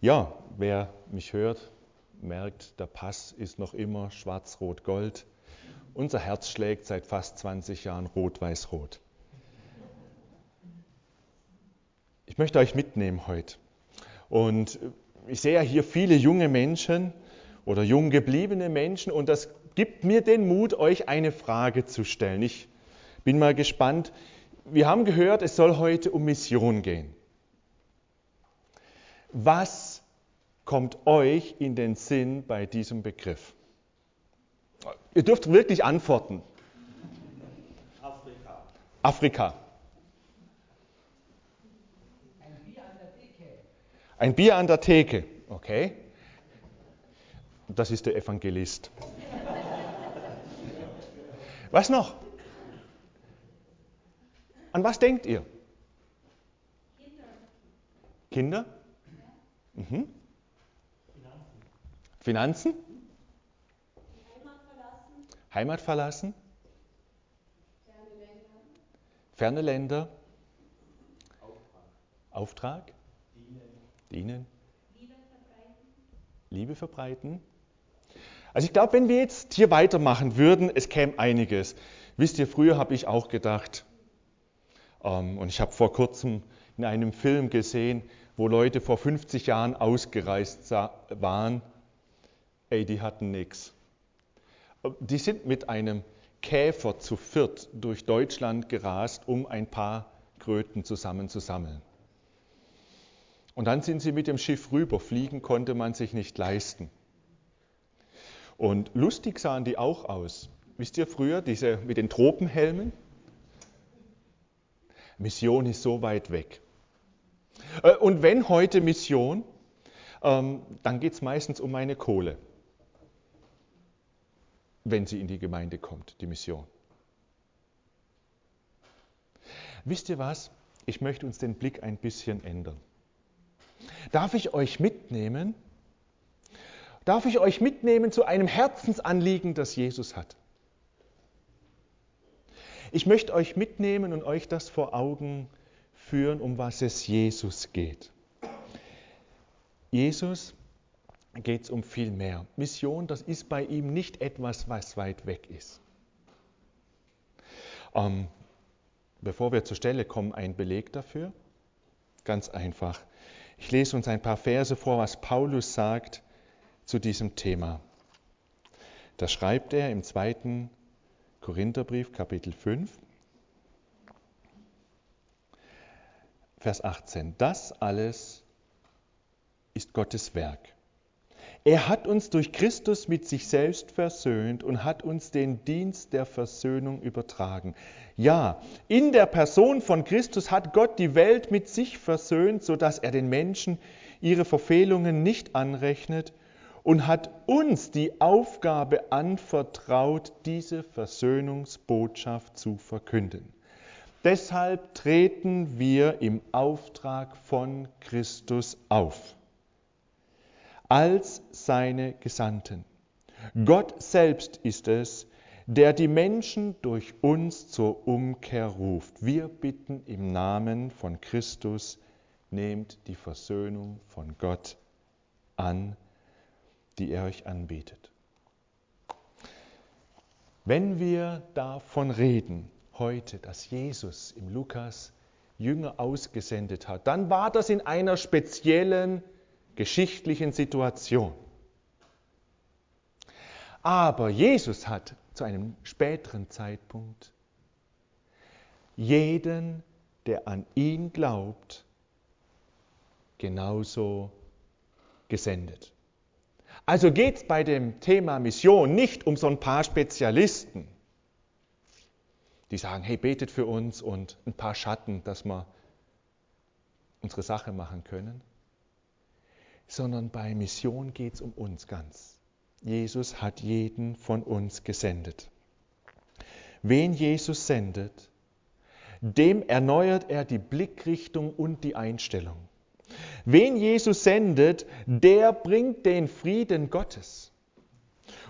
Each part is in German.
Ja, wer mich hört, merkt, der Pass ist noch immer schwarz-rot-gold. Unser Herz schlägt seit fast 20 Jahren rot-weiß-rot. Ich möchte euch mitnehmen heute. Und ich sehe ja hier viele junge Menschen oder jung gebliebene Menschen und das gibt mir den Mut, euch eine Frage zu stellen. Ich bin mal gespannt. Wir haben gehört, es soll heute um Mission gehen. Was kommt euch in den Sinn bei diesem Begriff? Ihr dürft wirklich antworten. Afrika. Afrika. Ein Bier an der Theke. Ein Bier an der Theke. Okay. Das ist der Evangelist. Was noch? An was denkt ihr? Kinder? Mhm. Finanzen? Heimat verlassen, Heimat verlassen? ferne Länder, Länder? Auftrag? Dienen? Liebe verbreiten, Liebe verbreiten? Also ich glaube, wenn wir jetzt hier weitermachen würden, es käme einiges. Wisst ihr, früher habe ich auch gedacht, ähm, und ich habe vor kurzem in einem Film gesehen, wo Leute vor 50 Jahren ausgereist waren, ey, die hatten nichts. Die sind mit einem Käfer zu viert durch Deutschland gerast, um ein paar Kröten zusammenzusammeln. Und dann sind sie mit dem Schiff rüber. Fliegen konnte man sich nicht leisten. Und lustig sahen die auch aus. Wisst ihr früher, diese mit den Tropenhelmen? Mission ist so weit weg. Äh, Und wenn heute Mission, ähm, dann geht es meistens um meine Kohle, wenn sie in die Gemeinde kommt, die Mission. Wisst ihr was? Ich möchte uns den Blick ein bisschen ändern. Darf ich euch mitnehmen? Darf ich euch mitnehmen zu einem Herzensanliegen, das Jesus hat? Ich möchte euch mitnehmen und euch das vor Augen führen, um was es Jesus geht. Jesus geht es um viel mehr. Mission, das ist bei ihm nicht etwas, was weit weg ist. Ähm, bevor wir zur Stelle kommen, ein Beleg dafür. Ganz einfach. Ich lese uns ein paar Verse vor, was Paulus sagt zu diesem Thema. Da schreibt er im zweiten Korintherbrief, Kapitel 5, Vers 18. Das alles ist Gottes Werk. Er hat uns durch Christus mit sich selbst versöhnt und hat uns den Dienst der Versöhnung übertragen. Ja, in der Person von Christus hat Gott die Welt mit sich versöhnt, sodass er den Menschen ihre Verfehlungen nicht anrechnet und hat uns die Aufgabe anvertraut, diese Versöhnungsbotschaft zu verkünden. Deshalb treten wir im Auftrag von Christus auf als seine Gesandten. Gott selbst ist es, der die Menschen durch uns zur Umkehr ruft. Wir bitten im Namen von Christus, nehmt die Versöhnung von Gott an, die er euch anbietet. Wenn wir davon reden, heute, dass Jesus im Lukas Jünger ausgesendet hat, dann war das in einer speziellen geschichtlichen Situation. Aber Jesus hat zu einem späteren Zeitpunkt jeden, der an ihn glaubt, genauso gesendet. Also geht es bei dem Thema Mission nicht um so ein paar Spezialisten, die sagen, hey, betet für uns und ein paar Schatten, dass wir unsere Sache machen können, sondern bei Mission geht es um uns ganz. Jesus hat jeden von uns gesendet. Wen Jesus sendet, dem erneuert er die Blickrichtung und die Einstellung. Wen Jesus sendet, der bringt den Frieden Gottes.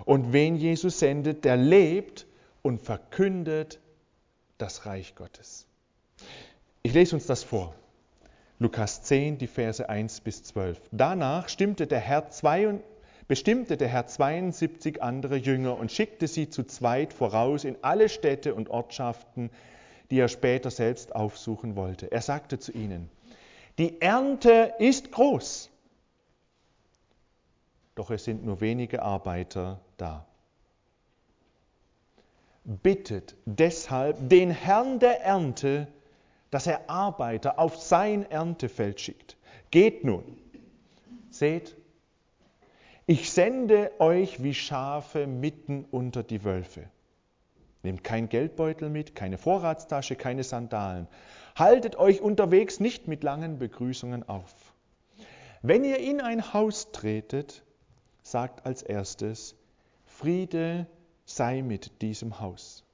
Und wen Jesus sendet, der lebt und verkündet das Reich Gottes. Ich lese uns das vor. Lukas 10, die Verse 1 bis 12. Danach stimmte der Herr zwei, bestimmte der Herr 72 andere Jünger und schickte sie zu zweit voraus in alle Städte und Ortschaften, die er später selbst aufsuchen wollte. Er sagte zu ihnen, die Ernte ist groß, doch es sind nur wenige Arbeiter da. Bittet deshalb den Herrn der Ernte, dass er Arbeiter auf sein Erntefeld schickt. Geht nun, seht, ich sende euch wie Schafe mitten unter die Wölfe. Nehmt kein Geldbeutel mit, keine Vorratstasche, keine Sandalen. Haltet euch unterwegs nicht mit langen Begrüßungen auf. Wenn ihr in ein Haus tretet, sagt als erstes, Friede sei mit diesem Haus.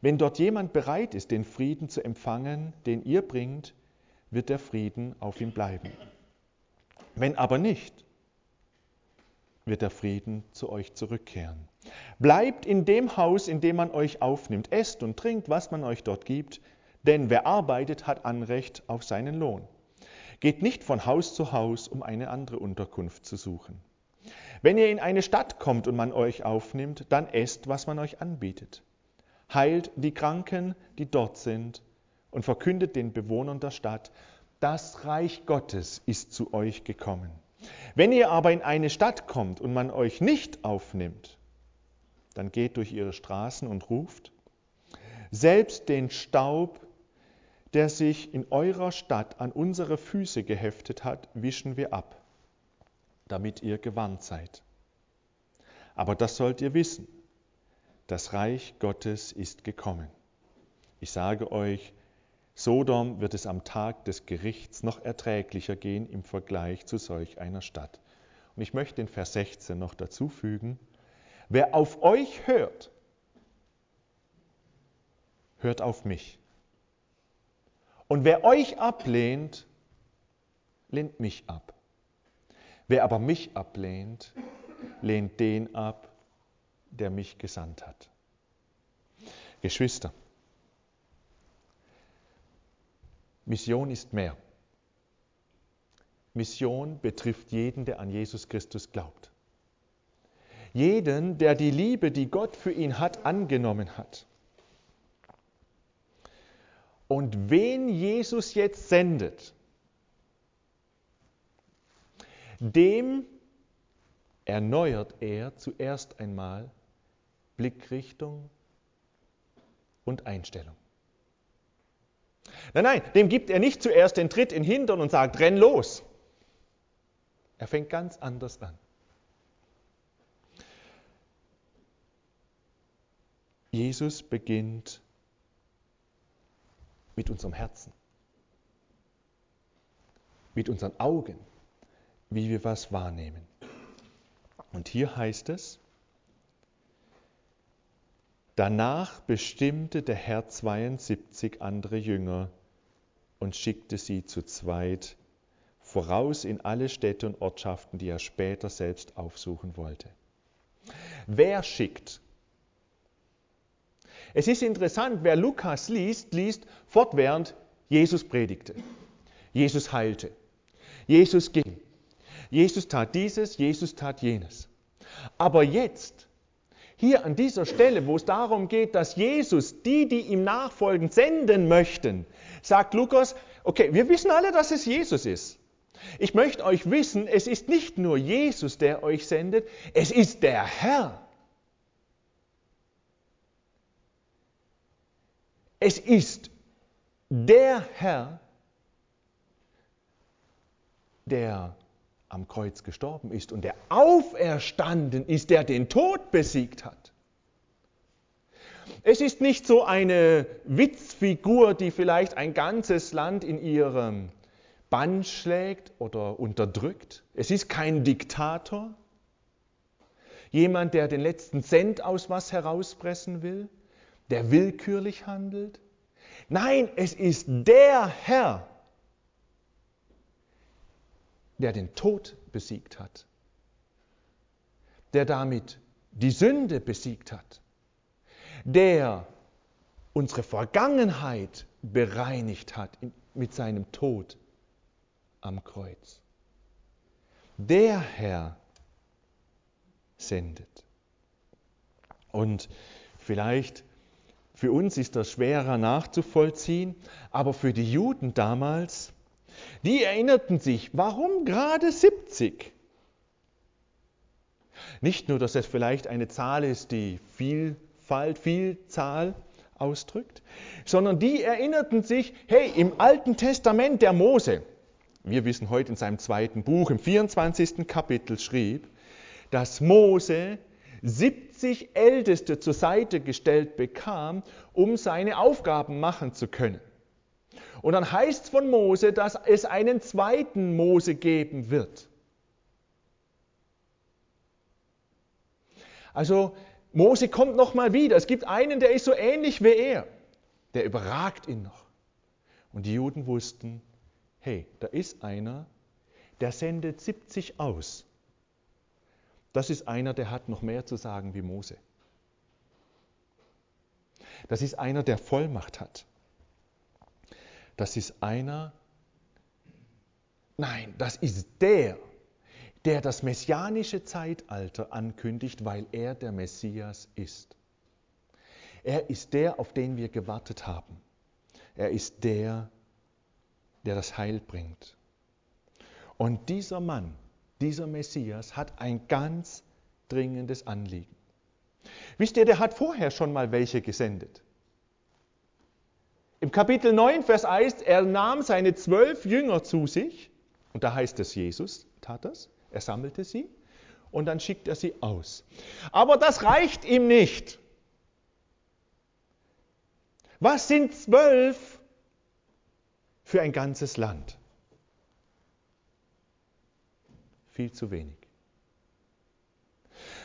Wenn dort jemand bereit ist, den Frieden zu empfangen, den ihr bringt, wird der Frieden auf ihm bleiben. Wenn aber nicht, wird der Frieden zu euch zurückkehren. Bleibt in dem Haus, in dem man euch aufnimmt, esst und trinkt, was man euch dort gibt, denn wer arbeitet, hat Anrecht auf seinen Lohn. Geht nicht von Haus zu Haus, um eine andere Unterkunft zu suchen. Wenn ihr in eine Stadt kommt und man euch aufnimmt, dann esst, was man euch anbietet. Heilt die Kranken, die dort sind, und verkündet den Bewohnern der Stadt, das Reich Gottes ist zu euch gekommen. Wenn ihr aber in eine Stadt kommt und man euch nicht aufnimmt, dann geht durch ihre Straßen und ruft, selbst den Staub, der sich in eurer Stadt an unsere Füße geheftet hat, wischen wir ab, damit ihr gewarnt seid. Aber das sollt ihr wissen, das Reich Gottes ist gekommen. Ich sage euch, Sodom wird es am Tag des Gerichts noch erträglicher gehen im Vergleich zu solch einer Stadt. Und ich möchte den Vers 16 noch dazu fügen, wer auf euch hört, hört auf mich. Und wer euch ablehnt, lehnt mich ab. Wer aber mich ablehnt, lehnt den ab, der mich gesandt hat. Geschwister, Mission ist mehr. Mission betrifft jeden, der an Jesus Christus glaubt. Jeden, der die Liebe, die Gott für ihn hat, angenommen hat. Und wen Jesus jetzt sendet, dem erneuert er zuerst einmal Blickrichtung und Einstellung. Nein, nein, dem gibt er nicht zuerst den Tritt in Hintern und sagt, renn los. Er fängt ganz anders an. Jesus beginnt mit unserem Herzen, mit unseren Augen, wie wir was wahrnehmen. Und hier heißt es, Danach bestimmte der Herr 72 andere Jünger und schickte sie zu zweit voraus in alle Städte und Ortschaften, die er später selbst aufsuchen wollte. Wer schickt? Es ist interessant, wer Lukas liest, liest fortwährend, Jesus predigte, Jesus heilte, Jesus ging, Jesus tat dieses, Jesus tat jenes. Aber jetzt hier an dieser Stelle, wo es darum geht, dass Jesus die, die ihm nachfolgen, senden möchten, sagt Lukas, okay, wir wissen alle, dass es Jesus ist. Ich möchte euch wissen, es ist nicht nur Jesus, der euch sendet, es ist der Herr. Es ist der Herr, der am Kreuz gestorben ist und der auferstanden ist, der den Tod besiegt hat. Es ist nicht so eine Witzfigur, die vielleicht ein ganzes Land in ihrem Bann schlägt oder unterdrückt. Es ist kein Diktator, jemand, der den letzten Cent aus was herauspressen will, der willkürlich handelt. Nein, es ist der Herr, der den Tod besiegt hat, der damit die Sünde besiegt hat, der unsere Vergangenheit bereinigt hat mit seinem Tod am Kreuz. Der Herr sendet. Und vielleicht für uns ist das schwerer nachzuvollziehen, aber für die Juden damals, die erinnerten sich, warum gerade 70? Nicht nur, dass es vielleicht eine Zahl ist, die Vielfalt, Vielzahl ausdrückt, sondern die erinnerten sich, hey, im Alten Testament der Mose, wir wissen heute in seinem zweiten Buch, im 24. Kapitel schrieb, dass Mose 70 Älteste zur Seite gestellt bekam, um seine Aufgaben machen zu können. Und dann heißt es von Mose, dass es einen zweiten Mose geben wird. Also Mose kommt nochmal wieder. Es gibt einen, der ist so ähnlich wie er. Der überragt ihn noch. Und die Juden wussten, hey, da ist einer, der sendet 70 aus. Das ist einer, der hat noch mehr zu sagen wie Mose. Das ist einer, der Vollmacht hat. Das ist einer, nein, das ist der, der das messianische Zeitalter ankündigt, weil er der Messias ist. Er ist der, auf den wir gewartet haben. Er ist der, der das Heil bringt. Und dieser Mann, dieser Messias hat ein ganz dringendes Anliegen. Wisst ihr, der hat vorher schon mal welche gesendet. Im Kapitel 9, Vers 1, er nahm seine zwölf Jünger zu sich, und da heißt es, Jesus tat das, er sammelte sie und dann schickt er sie aus. Aber das reicht ihm nicht. Was sind zwölf für ein ganzes Land? Viel zu wenig.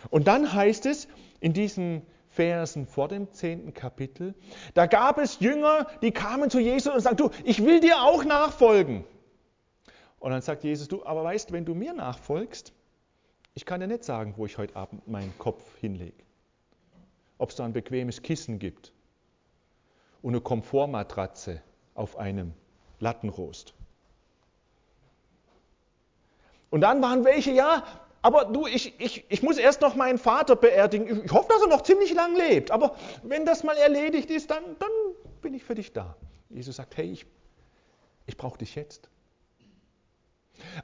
Und dann heißt es in diesen Versen vor dem zehnten Kapitel, da gab es Jünger, die kamen zu Jesus und sagten, du, ich will dir auch nachfolgen. Und dann sagt Jesus, du, aber weißt, wenn du mir nachfolgst, ich kann dir nicht sagen, wo ich heute Abend meinen Kopf hinlege. Ob es da ein bequemes Kissen gibt und eine Komfortmatratze auf einem Lattenrost. Und dann waren welche, ja, aber du, ich, ich, ich muss erst noch meinen Vater beerdigen. Ich hoffe, dass er noch ziemlich lang lebt. Aber wenn das mal erledigt ist, dann, dann bin ich für dich da. Jesus sagt, hey, ich, ich brauche dich jetzt.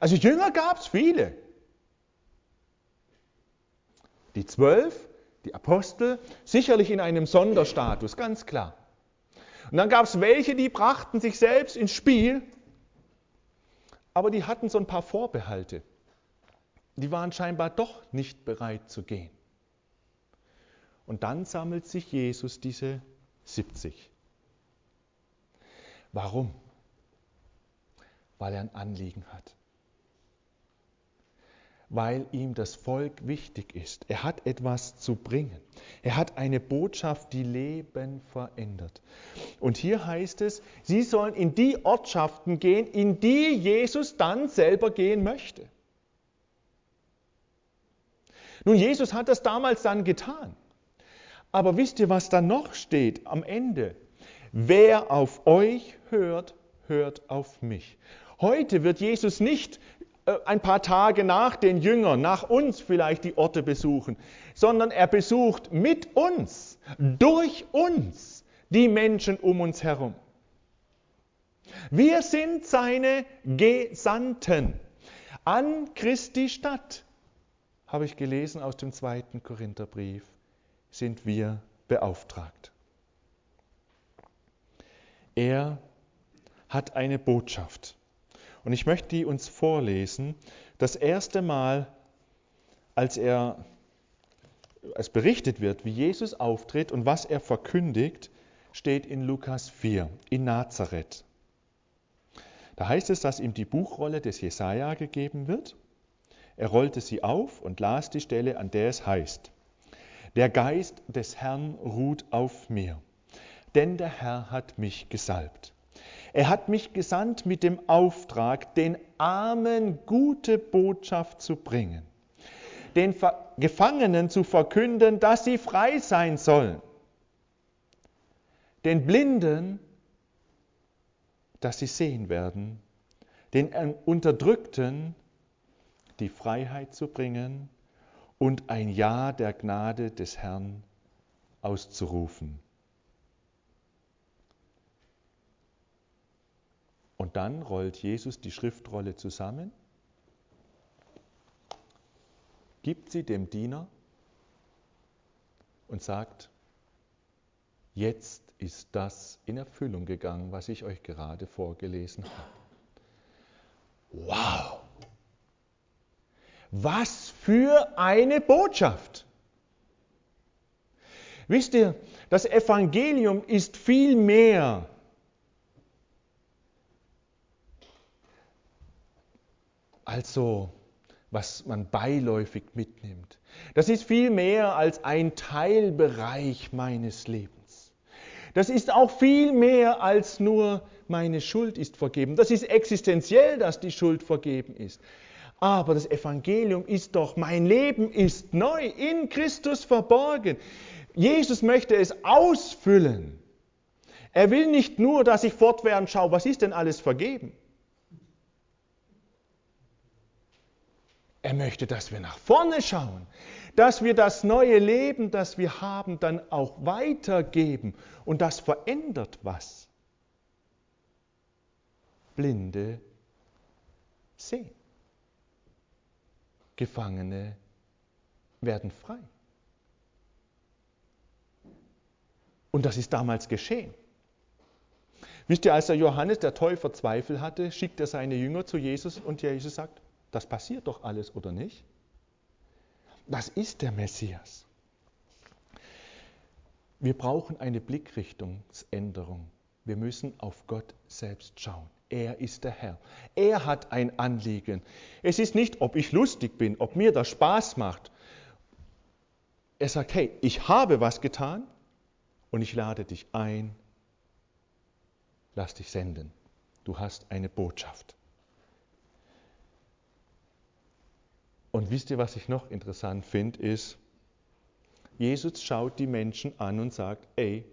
Also Jünger gab es viele. Die zwölf, die Apostel, sicherlich in einem Sonderstatus, ganz klar. Und dann gab es welche, die brachten sich selbst ins Spiel, aber die hatten so ein paar Vorbehalte. Die waren scheinbar doch nicht bereit zu gehen. Und dann sammelt sich Jesus diese 70. Warum? Weil er ein Anliegen hat weil ihm das Volk wichtig ist. Er hat etwas zu bringen. Er hat eine Botschaft, die Leben verändert. Und hier heißt es, sie sollen in die Ortschaften gehen, in die Jesus dann selber gehen möchte. Nun, Jesus hat das damals dann getan. Aber wisst ihr, was da noch steht am Ende? Wer auf euch hört, hört auf mich. Heute wird Jesus nicht äh, ein paar Tage nach den Jüngern, nach uns vielleicht die Orte besuchen, sondern er besucht mit uns, durch uns die Menschen um uns herum. Wir sind seine Gesandten an Christi Stadt, habe ich gelesen aus dem zweiten Korintherbrief, sind wir beauftragt. Er hat eine Botschaft. Und ich möchte die uns vorlesen. Das erste Mal, als er als berichtet wird, wie Jesus auftritt und was er verkündigt, steht in Lukas 4 in Nazareth. Da heißt es, dass ihm die Buchrolle des Jesaja gegeben wird. Er rollte sie auf und las die Stelle, an der es heißt: Der Geist des Herrn ruht auf mir, denn der Herr hat mich gesalbt. Er hat mich gesandt mit dem Auftrag, den Armen gute Botschaft zu bringen, den Gefangenen zu verkünden, dass sie frei sein sollen, den Blinden dass sie sehen werden, den Unterdrückten die Freiheit zu bringen und ein Ja der Gnade des Herrn auszurufen. Und dann rollt Jesus die Schriftrolle zusammen, gibt sie dem Diener und sagt, jetzt ist das in Erfüllung gegangen, was ich euch gerade vorgelesen habe. Wow! Was für eine Botschaft! Wisst ihr, das Evangelium ist viel mehr als so, was man beiläufig mitnimmt. Das ist viel mehr als ein Teilbereich meines Lebens. Das ist auch viel mehr als nur meine Schuld ist vergeben. Das ist existenziell, dass die Schuld vergeben ist. Aber das Evangelium ist doch, mein Leben ist neu, in Christus verborgen. Jesus möchte es ausfüllen. Er will nicht nur, dass ich fortwährend schaue, was ist denn alles vergeben. Er möchte, dass wir nach vorne schauen, dass wir das neue Leben, das wir haben, dann auch weitergeben. Und das verändert was. Blinde sehen. Gefangene werden frei. Und das ist damals geschehen. Wisst ihr, als der Johannes der Täufer Zweifel hatte, schickt er seine Jünger zu Jesus und Jesus sagt, das passiert doch alles, oder nicht? Das ist der Messias. Wir brauchen eine Blickrichtungsänderung. Wir müssen auf Gott selbst schauen. Er ist der Herr. Er hat ein Anliegen. Es ist nicht, ob ich lustig bin, ob mir das Spaß macht. Er sagt, hey, ich habe was getan und ich lade dich ein, lass dich senden. Du hast eine Botschaft. Und wisst ihr, was ich noch interessant finde, ist, Jesus schaut die Menschen an und sagt, ey,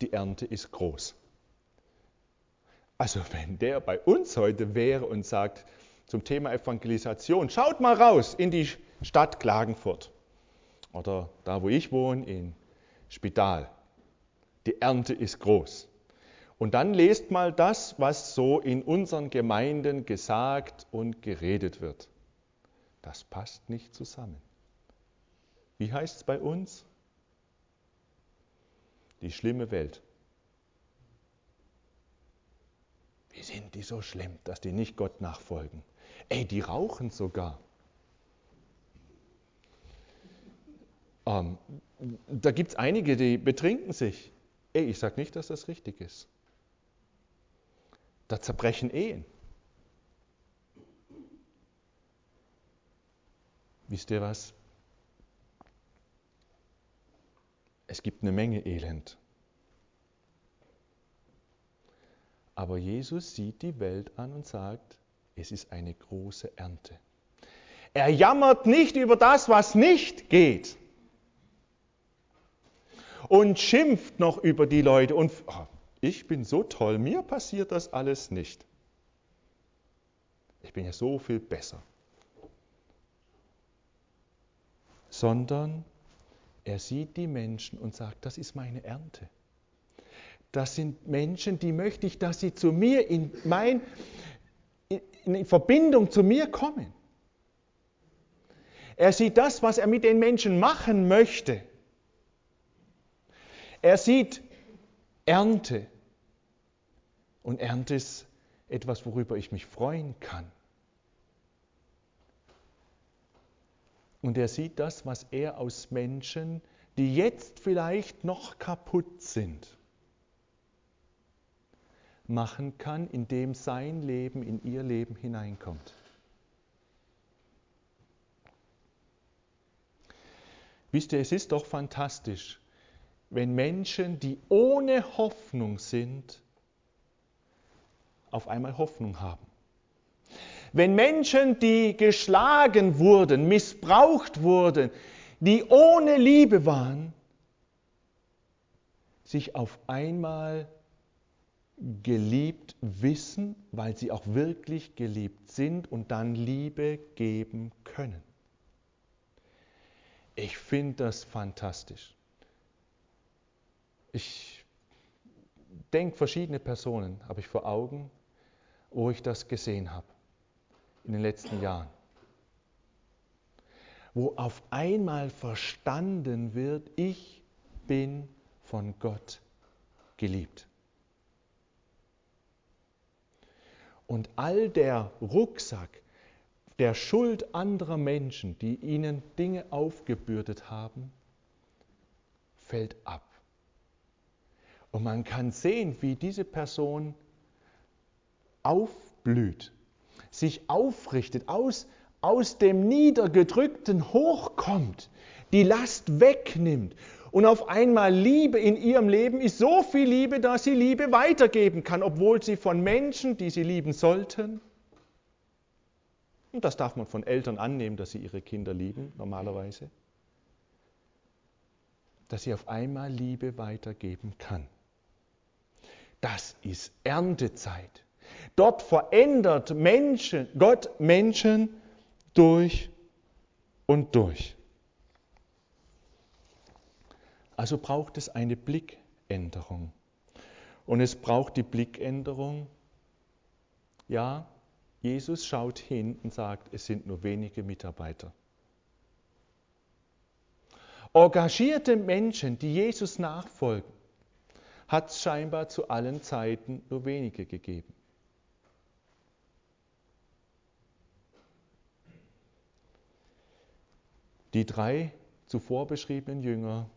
die Ernte ist groß. Also wenn der bei uns heute wäre und sagt zum Thema Evangelisation, schaut mal raus in die Stadt Klagenfurt oder da, wo ich wohne, in Spital. Die Ernte ist groß. Und dann lest mal das, was so in unseren Gemeinden gesagt und geredet wird. Das passt nicht zusammen. Wie heißt es bei uns? Die schlimme Welt. Wie sind die so schlimm, dass die nicht Gott nachfolgen? Ey, die rauchen sogar. Ähm, da gibt es einige, die betrinken sich. Ey, ich sage nicht, dass das richtig ist. Da zerbrechen Ehen. Wisst ihr was? Es gibt eine Menge Elend. Aber Jesus sieht die Welt an und sagt, es ist eine große Ernte. Er jammert nicht über das, was nicht geht. Und schimpft noch über die Leute. Und oh, ich bin so toll, mir passiert das alles nicht. Ich bin ja so viel besser. Sondern er sieht die Menschen und sagt, das ist meine Ernte. Das sind Menschen, die möchte ich, dass sie zu mir in, mein, in Verbindung zu mir kommen. Er sieht das, was er mit den Menschen machen möchte. Er sieht Ernte. Und Ernte ist etwas, worüber ich mich freuen kann. Und er sieht das, was er aus Menschen, die jetzt vielleicht noch kaputt sind, machen kann, indem sein Leben in ihr Leben hineinkommt. Wisst ihr, es ist doch fantastisch, wenn Menschen, die ohne Hoffnung sind, auf einmal Hoffnung haben. Wenn Menschen, die geschlagen wurden, missbraucht wurden, die ohne Liebe waren, sich auf einmal geliebt wissen, weil sie auch wirklich geliebt sind und dann Liebe geben können. Ich finde das fantastisch. Ich denke, verschiedene Personen habe ich vor Augen, wo ich das gesehen habe in den letzten Jahren. Wo auf einmal verstanden wird, ich bin von Gott geliebt. Und all der Rucksack der Schuld anderer Menschen, die ihnen Dinge aufgebürdet haben, fällt ab. Und man kann sehen, wie diese Person aufblüht, sich aufrichtet, aus, aus dem Niedergedrückten hochkommt, die Last wegnimmt und auf einmal Liebe in ihrem Leben ist so viel Liebe, dass sie Liebe weitergeben kann, obwohl sie von Menschen, die sie lieben sollten, und das darf man von Eltern annehmen, dass sie ihre Kinder lieben, normalerweise, dass sie auf einmal Liebe weitergeben kann. Das ist Erntezeit. Dort verändert Menschen, Gott Menschen durch und durch. Also braucht es eine Blickänderung. Und es braucht die Blickänderung, ja, Jesus schaut hin und sagt, es sind nur wenige Mitarbeiter. Engagierte Menschen, die Jesus nachfolgen, hat es scheinbar zu allen Zeiten nur wenige gegeben. Die drei zuvor beschriebenen Jünger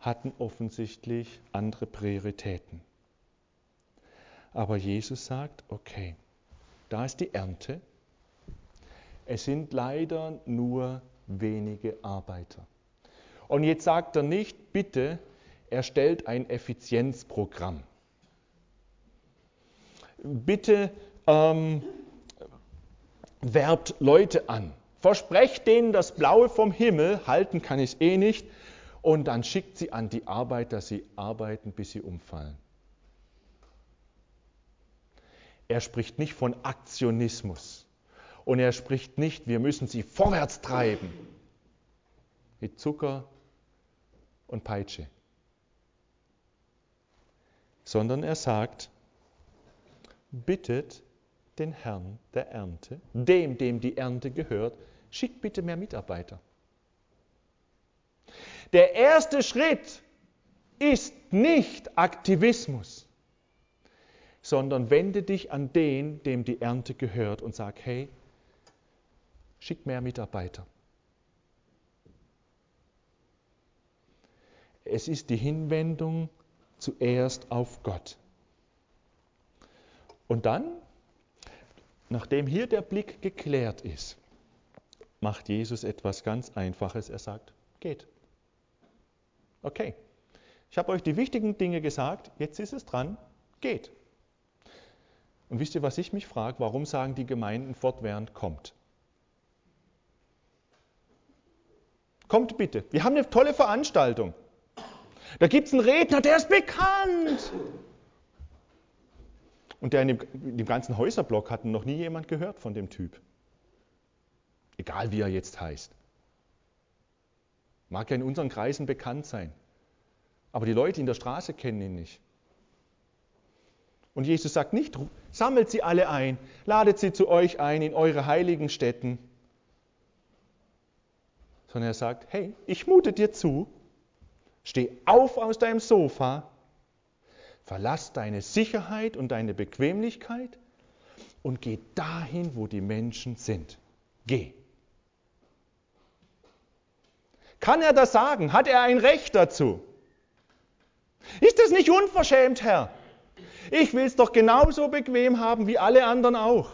hatten offensichtlich andere Prioritäten. Aber Jesus sagt, okay, da ist die Ernte. Es sind leider nur wenige Arbeiter. Und jetzt sagt er nicht, bitte erstellt ein Effizienzprogramm. Bitte ähm, werbt Leute an. Versprecht denen das Blaue vom Himmel, halten kann ich es eh nicht, und dann schickt sie an die Arbeit, dass sie arbeiten, bis sie umfallen. Er spricht nicht von Aktionismus und er spricht nicht, wir müssen sie vorwärts treiben mit Zucker und Peitsche, sondern er sagt, bittet den Herrn der Ernte, dem, dem die Ernte gehört, schickt bitte mehr Mitarbeiter. Der erste Schritt ist nicht Aktivismus, sondern wende dich an den, dem die Ernte gehört und sag, hey, schick mehr Mitarbeiter. Es ist die Hinwendung zuerst auf Gott. Und dann, nachdem hier der Blick geklärt ist, macht Jesus etwas ganz Einfaches. Er sagt, geht. Okay, ich habe euch die wichtigen Dinge gesagt, jetzt ist es dran, geht. Und wisst ihr, was ich mich frage? Warum sagen die Gemeinden fortwährend, kommt? Kommt bitte. Wir haben eine tolle Veranstaltung. Da gibt es einen Redner, der ist bekannt. Und der in dem, in dem ganzen Häuserblock hat noch nie jemand gehört von dem Typ. Egal wie er jetzt heißt. Mag ja in unseren Kreisen bekannt sein. Aber die Leute in der Straße kennen ihn nicht. Und Jesus sagt nicht, sammelt sie alle ein, ladet sie zu euch ein in eure heiligen Städten, sondern er sagt, hey, ich mute dir zu, steh auf aus deinem Sofa, verlass deine Sicherheit und deine Bequemlichkeit und geh dahin, wo die Menschen sind. Geh. Kann er das sagen? Hat er ein Recht dazu? Ist das nicht unverschämt, Herr? Ich will es doch genauso bequem haben wie alle anderen auch.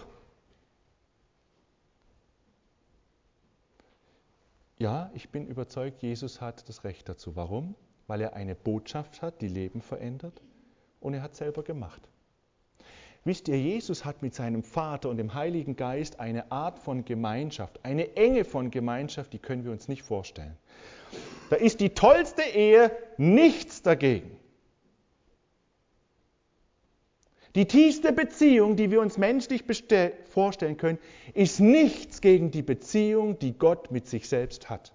Ja, ich bin überzeugt, Jesus hat das Recht dazu. Warum? Weil er eine Botschaft hat, die Leben verändert und er hat selber gemacht. Wisst ihr, Jesus hat mit seinem Vater und dem Heiligen Geist eine Art von Gemeinschaft, eine Enge von Gemeinschaft, die können wir uns nicht vorstellen. Da ist die tollste Ehe nichts dagegen. Die tiefste Beziehung, die wir uns menschlich vorstellen können, ist nichts gegen die Beziehung, die Gott mit sich selbst hat.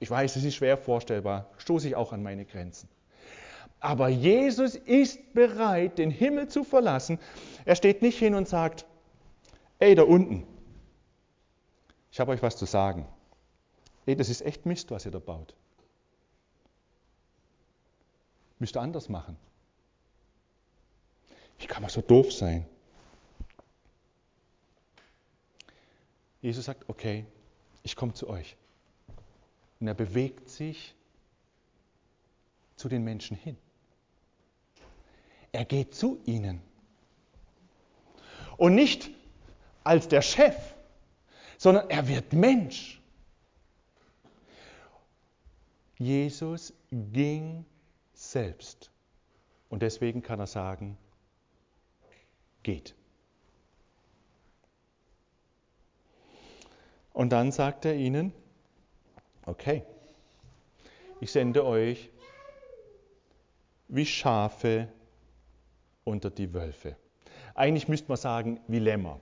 Ich weiß, es ist schwer vorstellbar, stoße ich auch an meine Grenzen. Aber Jesus ist bereit, den Himmel zu verlassen. Er steht nicht hin und sagt, ey, da unten, ich habe euch was zu sagen. Ey, das ist echt Mist, was ihr da baut. Müsst ihr anders machen. Wie kann man so doof sein? Jesus sagt, okay, ich komme zu euch. Und er bewegt sich zu den Menschen hin. Er geht zu ihnen. Und nicht als der Chef, sondern er wird Mensch. Jesus ging selbst. Und deswegen kann er sagen, geht. Und dann sagt er ihnen, okay, ich sende euch wie Schafe unter die Wölfe. Eigentlich müsste man sagen, wie Lämmer.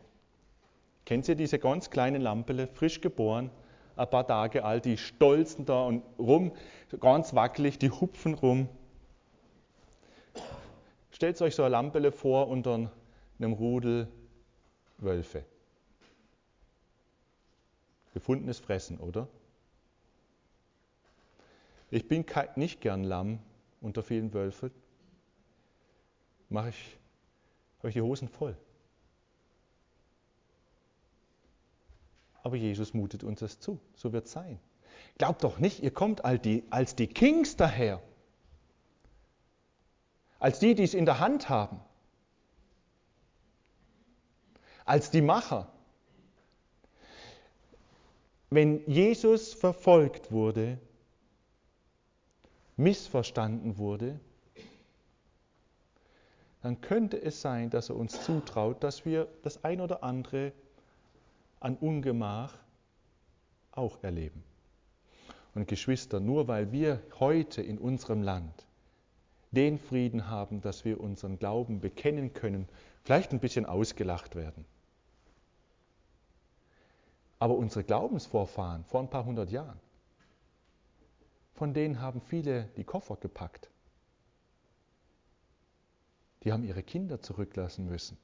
Kennt ihr diese ganz kleinen Lampele, frisch geboren, ein paar Tage alt, die stolzen da und rum, ganz wackelig, die hupfen rum. Stellt euch so ein Lampele vor unter einem Rudel Wölfe. Gefundenes Fressen, oder? Ich bin nicht gern Lamm unter vielen Wölfen. Mache ich, habe ich die Hosen voll. Aber Jesus mutet uns das zu. So wird es sein. Glaubt doch nicht, ihr kommt als die, als die Kings daher. Als die, die es in der Hand haben als die Macher. Wenn Jesus verfolgt wurde, missverstanden wurde, dann könnte es sein, dass er uns zutraut, dass wir das ein oder andere an Ungemach auch erleben. Und Geschwister, nur weil wir heute in unserem Land den Frieden haben, dass wir unseren Glauben bekennen können, vielleicht ein bisschen ausgelacht werden, aber unsere Glaubensvorfahren vor ein paar hundert Jahren, von denen haben viele die Koffer gepackt. Die haben ihre Kinder zurücklassen müssen.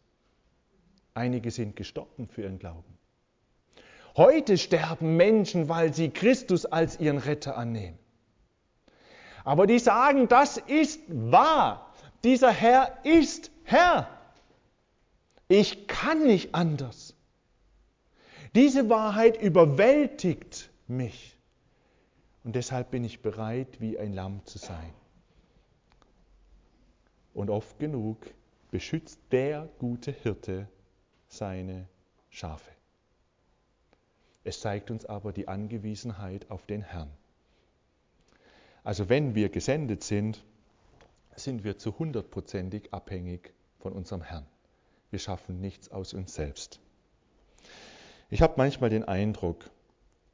Einige sind gestorben für ihren Glauben. Heute sterben Menschen, weil sie Christus als ihren Retter annehmen. Aber die sagen, das ist wahr. Dieser Herr ist Herr. Ich kann nicht anders. Diese Wahrheit überwältigt mich. Und deshalb bin ich bereit, wie ein Lamm zu sein. Und oft genug beschützt der gute Hirte seine Schafe. Es zeigt uns aber die Angewiesenheit auf den Herrn. Also wenn wir gesendet sind, sind wir zu hundertprozentig abhängig von unserem Herrn. Wir schaffen nichts aus uns selbst. Ich habe manchmal den Eindruck,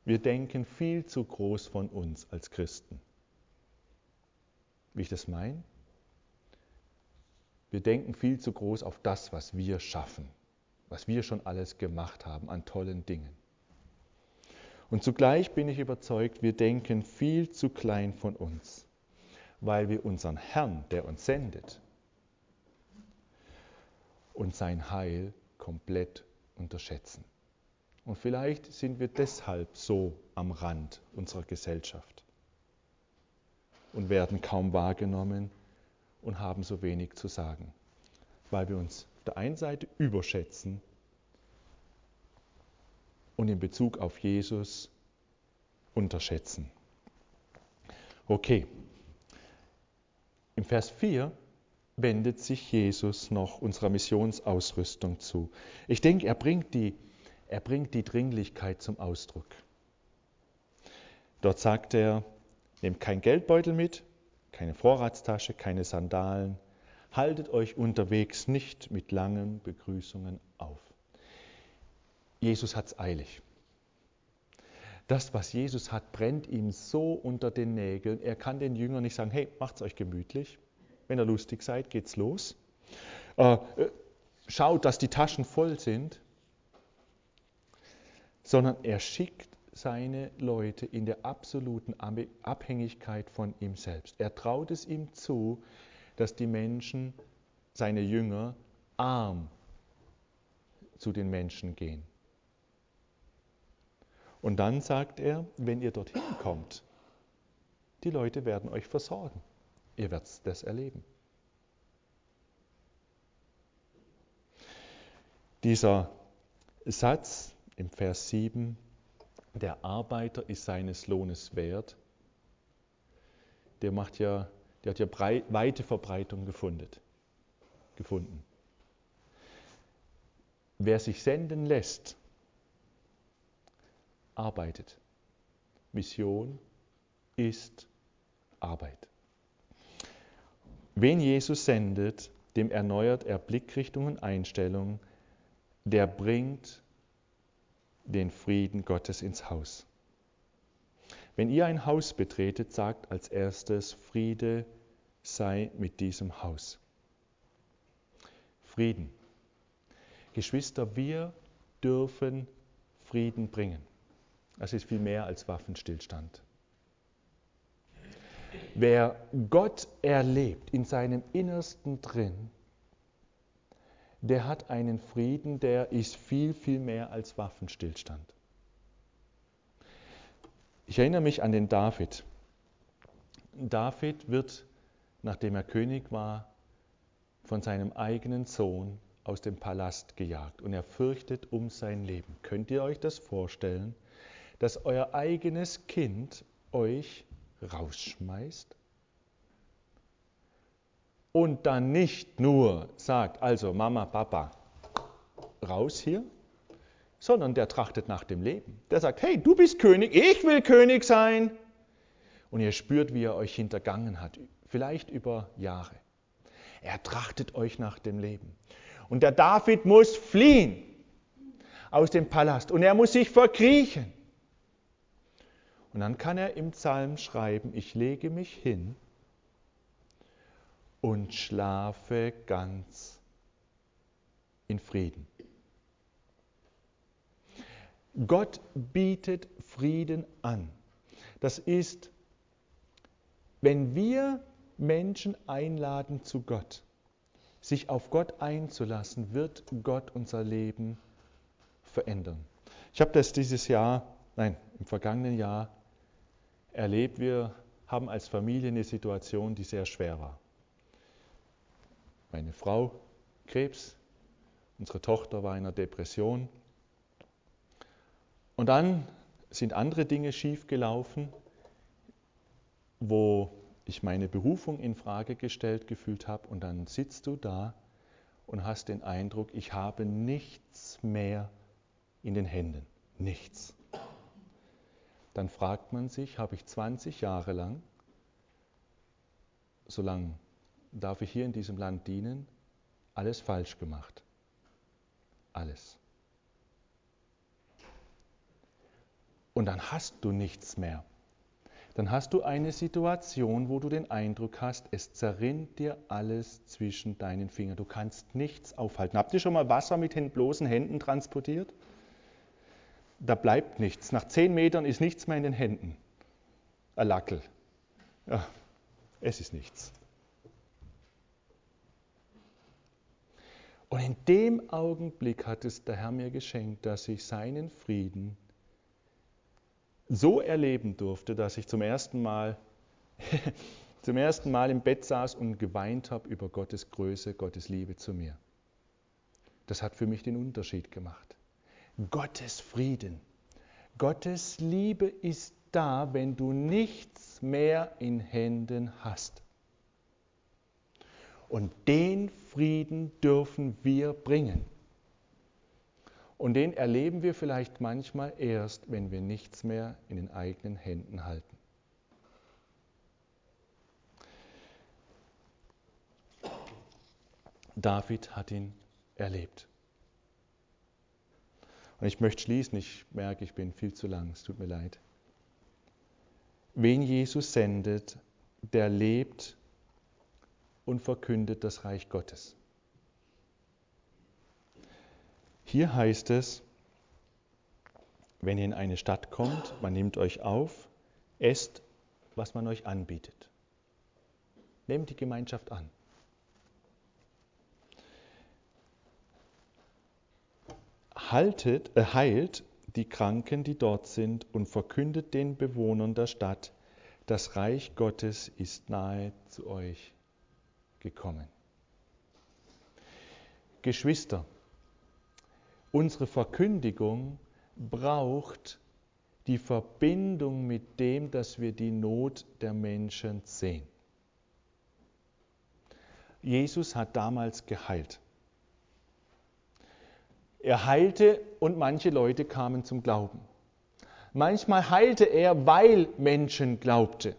wir denken viel zu groß von uns als Christen. Wie ich das meine? Wir denken viel zu groß auf das, was wir schaffen, was wir schon alles gemacht haben an tollen Dingen. Und zugleich bin ich überzeugt, wir denken viel zu klein von uns, weil wir unseren Herrn, der uns sendet, und sein Heil komplett unterschätzen. Und vielleicht sind wir deshalb so am Rand unserer Gesellschaft und werden kaum wahrgenommen und haben so wenig zu sagen, weil wir uns auf der einen Seite überschätzen und in Bezug auf Jesus unterschätzen. Okay, im Vers 4 wendet sich Jesus noch unserer Missionsausrüstung zu. Ich denke, er bringt die er bringt die Dringlichkeit zum Ausdruck. Dort sagt er, nehmt kein Geldbeutel mit, keine Vorratstasche, keine Sandalen, haltet euch unterwegs nicht mit langen Begrüßungen auf. Jesus hat es eilig. Das, was Jesus hat, brennt ihm so unter den Nägeln. Er kann den Jüngern nicht sagen, hey, macht's euch gemütlich. Wenn ihr lustig seid, geht's los. äh, äh, schaut, dass die Taschen voll sind, sondern er schickt seine Leute in der absoluten Abhängigkeit von ihm selbst. Er traut es ihm zu, dass die Menschen, seine Jünger, arm zu den Menschen gehen. Und dann sagt er, wenn ihr dorthin kommt, die Leute werden euch versorgen. Ihr werdet das erleben. Dieser Satz im Vers 7, der Arbeiter ist seines Lohnes wert, der, macht ja, der hat ja brei, weite Verbreitung gefunden. gefunden. Wer sich senden lässt, arbeitet. Mission ist Arbeit. Wen Jesus sendet, dem erneuert er Blickrichtung und Einstellung, der bringt den Frieden Gottes ins Haus. Wenn ihr ein Haus betretet, sagt als erstes, Friede sei mit diesem Haus. Frieden. Geschwister, wir dürfen Frieden bringen. Das ist viel mehr als Waffenstillstand. Wer Gott erlebt in seinem Innersten drin, der hat einen Frieden, der ist viel, viel mehr als Waffenstillstand. Ich erinnere mich an den David. David wird, nachdem er König war, von seinem eigenen Sohn aus dem Palast gejagt und er fürchtet um sein Leben. Könnt ihr euch das vorstellen, dass euer eigenes Kind euch rausschmeißt? Und dann nicht nur sagt, also Mama, Papa, raus hier, sondern der trachtet nach dem Leben. Der sagt, hey, du bist König, ich will König sein. Und ihr spürt, wie er euch hintergangen hat, vielleicht über Jahre. Er trachtet euch nach dem Leben. Und der David muss fliehen aus dem Palast und er muss sich verkriechen. Und dann kann er im Psalm schreiben, ich lege mich hin und schlafe ganz in Frieden. Gott bietet Frieden an. Das ist, wenn wir Menschen einladen zu Gott, sich auf Gott einzulassen, wird Gott unser Leben verändern. Ich habe das dieses Jahr, nein, im vergangenen Jahr erlebt. Wir haben als Familie eine Situation, die sehr schwer war. Meine Frau Krebs, unsere Tochter war in einer Depression. Und dann sind andere Dinge schiefgelaufen, wo ich meine Berufung in Frage gestellt gefühlt habe. Und dann sitzt du da und hast den Eindruck, ich habe nichts mehr in den Händen, nichts. Dann fragt man sich, habe ich 20 Jahre lang, so lange darf ich hier in diesem Land dienen, alles falsch gemacht. Alles. Und dann hast du nichts mehr. Dann hast du eine Situation, wo du den Eindruck hast, es zerrinnt dir alles zwischen deinen Fingern. Du kannst nichts aufhalten. Habt ihr schon mal Wasser mit den bloßen Händen transportiert? da bleibt nichts. Nach zehn Metern ist nichts mehr in den Händen. Ein Lackel. Ja, es ist nichts. Und in dem Augenblick hat es der Herr mir geschenkt, dass ich seinen Frieden so erleben durfte, dass ich zum ersten Mal, zum ersten Mal im Bett saß und geweint habe über Gottes Größe, Gottes Liebe zu mir. Das hat für mich den Unterschied gemacht. Gottes Frieden. Gottes Liebe ist da, wenn du nichts mehr in Händen hast. Und den Frieden dürfen wir bringen. Und den erleben wir vielleicht manchmal erst, wenn wir nichts mehr in den eigenen Händen halten. David hat ihn erlebt. Und ich möchte schließen, ich merke, ich bin viel zu lang, es tut mir leid. Wen Jesus sendet, der lebt und verkündet das Reich Gottes. Hier heißt es, wenn ihr in eine Stadt kommt, man nimmt euch auf, esst, was man euch anbietet. Nehmt die Gemeinschaft an. Haltet, äh, heilt die Kranken, die dort sind, und verkündet den Bewohnern der Stadt, das Reich Gottes ist nahe zu euch gekommen. Geschwister, unsere Verkündigung braucht die Verbindung mit dem, dass wir die Not der Menschen sehen. Jesus hat damals geheilt. Er heilte und manche Leute kamen zum Glauben. Manchmal heilte er, weil Menschen glaubte.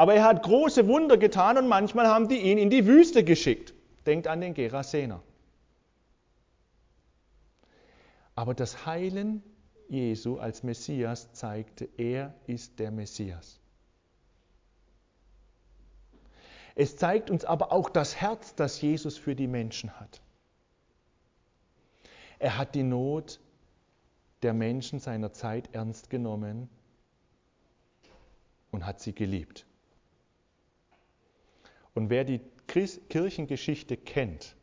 Aber er hat große Wunder getan und manchmal haben die ihn in die Wüste geschickt. Denkt an den Gerasener. Aber das Heilen Jesu als Messias zeigte, er ist der Messias. Es zeigt uns aber auch das Herz, das Jesus für die Menschen hat. Er hat die Not der Menschen seiner Zeit ernst genommen und hat sie geliebt. Und wer die Kirchengeschichte kennt,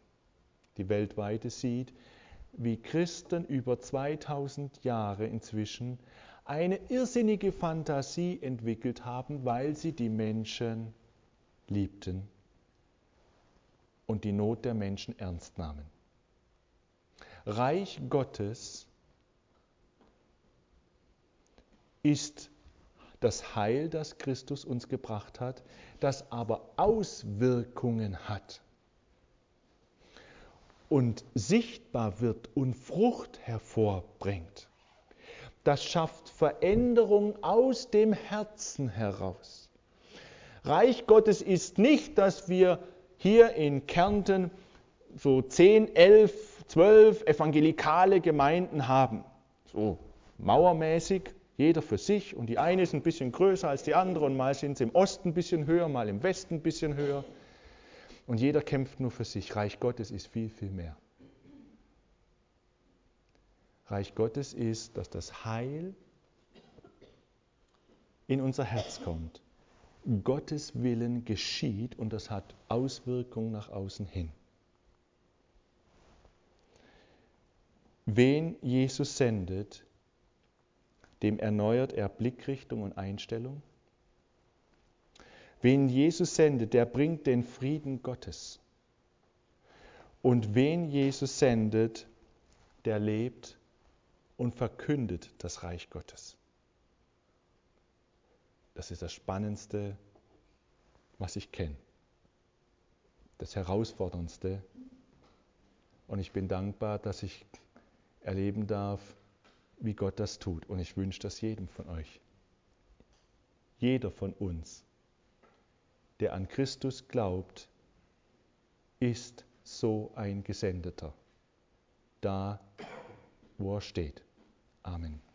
die weltweite sieht, wie Christen über 2000 Jahre inzwischen eine irrsinnige Fantasie entwickelt haben, weil sie die Menschen liebten und die Not der Menschen ernst nahmen. Reich Gottes ist das Heil, das Christus uns gebracht hat, das aber Auswirkungen hat und sichtbar wird und Frucht hervorbringt. Das schafft Veränderung aus dem Herzen heraus. Reich Gottes ist nicht, dass wir hier in Kärnten so 10, 11, 12 evangelikale Gemeinden haben, so mauermäßig, jeder für sich und die eine ist ein bisschen größer als die andere und mal sind sie im Osten ein bisschen höher, mal im Westen ein bisschen höher und jeder kämpft nur für sich. Reich Gottes ist viel, viel mehr. Reich Gottes ist, dass das Heil in unser Herz kommt. Gottes Willen geschieht und das hat Auswirkungen nach außen hin. Wen Jesus sendet, dem erneuert er Blickrichtung und Einstellung. Wen Jesus sendet, der bringt den Frieden Gottes. Und wen Jesus sendet, der lebt und verkündet das Reich Gottes. Das ist das Spannendste, was ich kenne. Das Herausforderndste. Und ich bin dankbar, dass ich erleben darf, wie Gott das tut. Und ich wünsche das jedem von euch. Jeder von uns, der an Christus glaubt, ist so ein Gesendeter, da wo er steht. Amen.